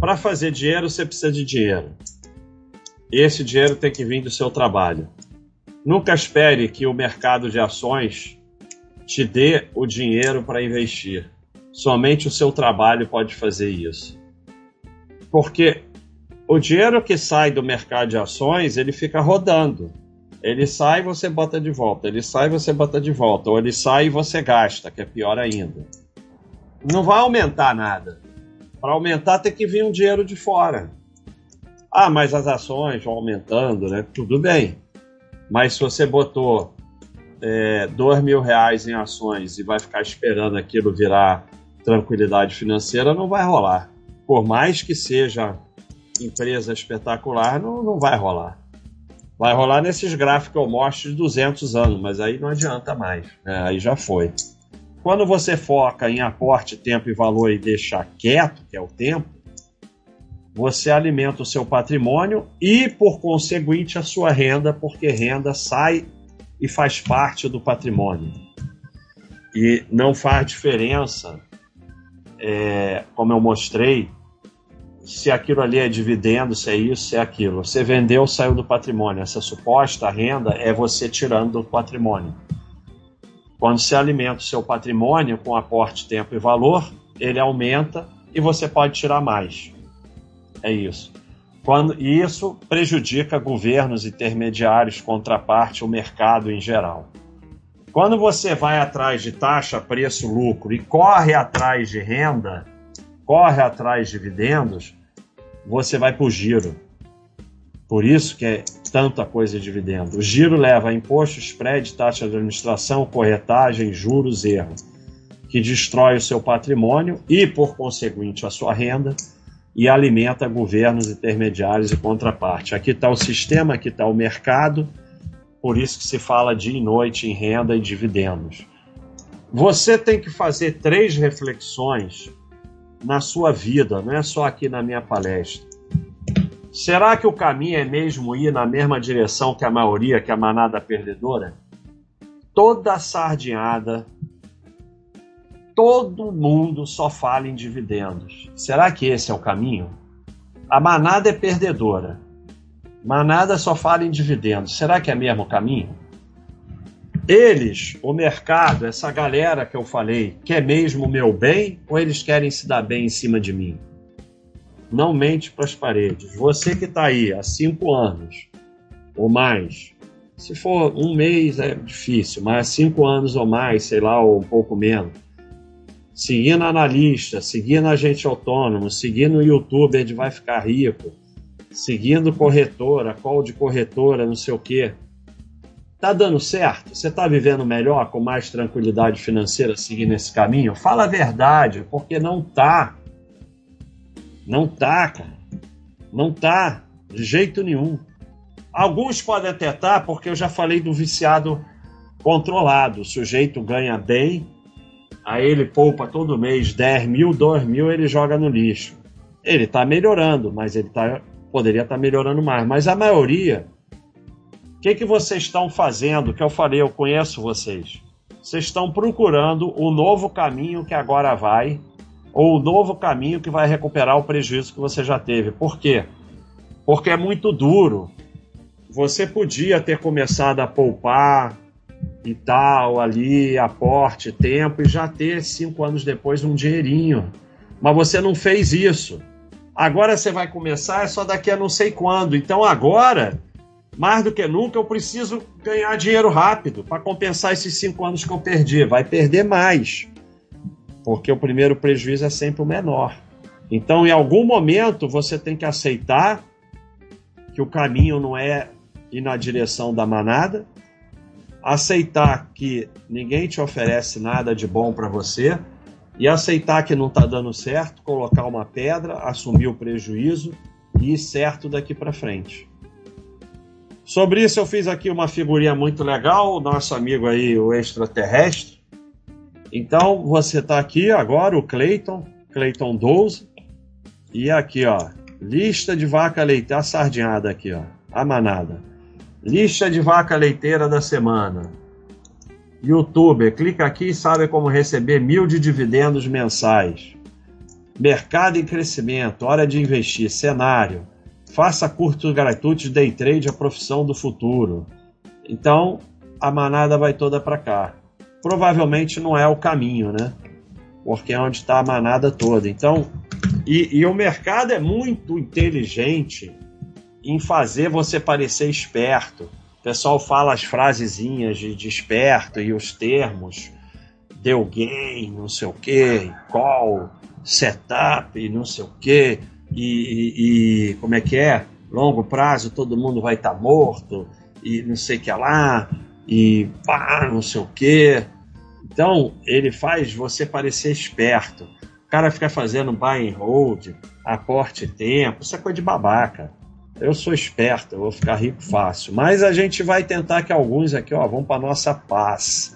Para fazer dinheiro, você precisa de dinheiro. Esse dinheiro tem que vir do seu trabalho. Nunca espere que o mercado de ações te dê o dinheiro para investir. Somente o seu trabalho pode fazer isso. Porque o dinheiro que sai do mercado de ações, ele fica rodando. Ele sai e você bota de volta. Ele sai e você bota de volta. Ou ele sai e você gasta, que é pior ainda. Não vai aumentar nada. Para aumentar tem que vir um dinheiro de fora. Ah, mas as ações vão aumentando, né? Tudo bem. Mas se você botou é, dois mil reais em ações e vai ficar esperando aquilo virar tranquilidade financeira, não vai rolar. Por mais que seja empresa espetacular, não, não vai rolar. Vai rolar nesses gráficos que eu mostro de 200 anos, mas aí não adianta mais. Né? Aí já foi. Quando você foca em aporte, tempo e valor e deixar quieto, que é o tempo, você alimenta o seu patrimônio e, por conseguinte, a sua renda, porque renda sai e faz parte do patrimônio. E não faz diferença, é, como eu mostrei, se aquilo ali é dividendo, se é isso, se é aquilo. Você vendeu, saiu do patrimônio. Essa suposta renda é você tirando do patrimônio. Quando você alimenta o seu patrimônio com aporte, tempo e valor, ele aumenta e você pode tirar mais. É isso. Quando, e isso prejudica governos intermediários, contraparte, o mercado em geral. Quando você vai atrás de taxa, preço, lucro e corre atrás de renda, corre atrás de dividendos, você vai para o giro. Por isso que é tanta coisa de dividendo. O giro leva a imposto, spread, taxa de administração, corretagem, juros, erro, que destrói o seu patrimônio e, por conseguinte, a sua renda e alimenta governos intermediários e contraparte. Aqui está o sistema, aqui está o mercado, por isso que se fala dia e noite em renda e dividendos. Você tem que fazer três reflexões na sua vida, não é só aqui na minha palestra. Será que o caminho é mesmo ir na mesma direção que a maioria, que a manada perdedora? Toda sardinhada, todo mundo só fala em dividendos. Será que esse é o caminho? A manada é perdedora. Manada só fala em dividendos. Será que é mesmo o caminho? Eles, o mercado, essa galera que eu falei, quer mesmo o meu bem ou eles querem se dar bem em cima de mim? Não mente para as paredes. Você que está aí há cinco anos ou mais, se for um mês é difícil, mas cinco anos ou mais, sei lá, ou um pouco menos, seguindo analista, seguindo agente autônomo, seguindo youtuber de vai ficar rico, seguindo corretora, call de corretora, não sei o quê Tá dando certo? Você tá vivendo melhor, com mais tranquilidade financeira, seguindo esse caminho? Fala a verdade, porque não tá. Não tá, cara. Não tá, de jeito nenhum. Alguns podem até estar, tá, porque eu já falei do viciado controlado. O sujeito ganha bem, aí ele poupa todo mês 10 mil, 2 mil, ele joga no lixo. Ele está melhorando, mas ele tá, poderia estar tá melhorando mais. Mas a maioria o que, que vocês estão fazendo? Que eu falei, eu conheço vocês. Vocês estão procurando o novo caminho que agora vai, ou o novo caminho que vai recuperar o prejuízo que você já teve. Por quê? Porque é muito duro. Você podia ter começado a poupar e tal, ali, aporte, tempo, e já ter cinco anos depois um dinheirinho. Mas você não fez isso. Agora você vai começar, é só daqui a não sei quando. Então agora mais do que nunca, eu preciso ganhar dinheiro rápido para compensar esses cinco anos que eu perdi. Vai perder mais, porque o primeiro prejuízo é sempre o menor. Então, em algum momento, você tem que aceitar que o caminho não é ir na direção da manada, aceitar que ninguém te oferece nada de bom para você e aceitar que não está dando certo, colocar uma pedra, assumir o prejuízo e ir certo daqui para frente. Sobre isso eu fiz aqui uma figurinha muito legal, o nosso amigo aí, o extraterrestre. Então você está aqui agora, o Clayton, Clayton 12. E aqui, ó, lista de vaca leiteira, a sardinhada aqui, ó, a manada. Lista de vaca leiteira da semana. Youtuber, clica aqui e sabe como receber mil de dividendos mensais. mercado em crescimento, hora de investir, cenário, faça curto gratuito day trade, a profissão do futuro. Então, a manada vai toda para cá. Provavelmente não é o caminho, né? Porque é onde está a manada toda. Então, e, e o mercado é muito inteligente em fazer você parecer esperto. O pessoal fala as frasezinhas de, de esperto e os termos deu gain, não sei o que, call, setup, não sei o que, e, e, como é que é? Longo prazo todo mundo vai estar tá morto, e não sei o que lá, e pá, não sei o que. Então ele faz você parecer esperto. O cara fica fazendo buy and hold, aporte tempo, isso é coisa de babaca. Eu sou esperto, eu vou ficar rico fácil. Mas a gente vai tentar que alguns aqui, ó, vão para nossa paz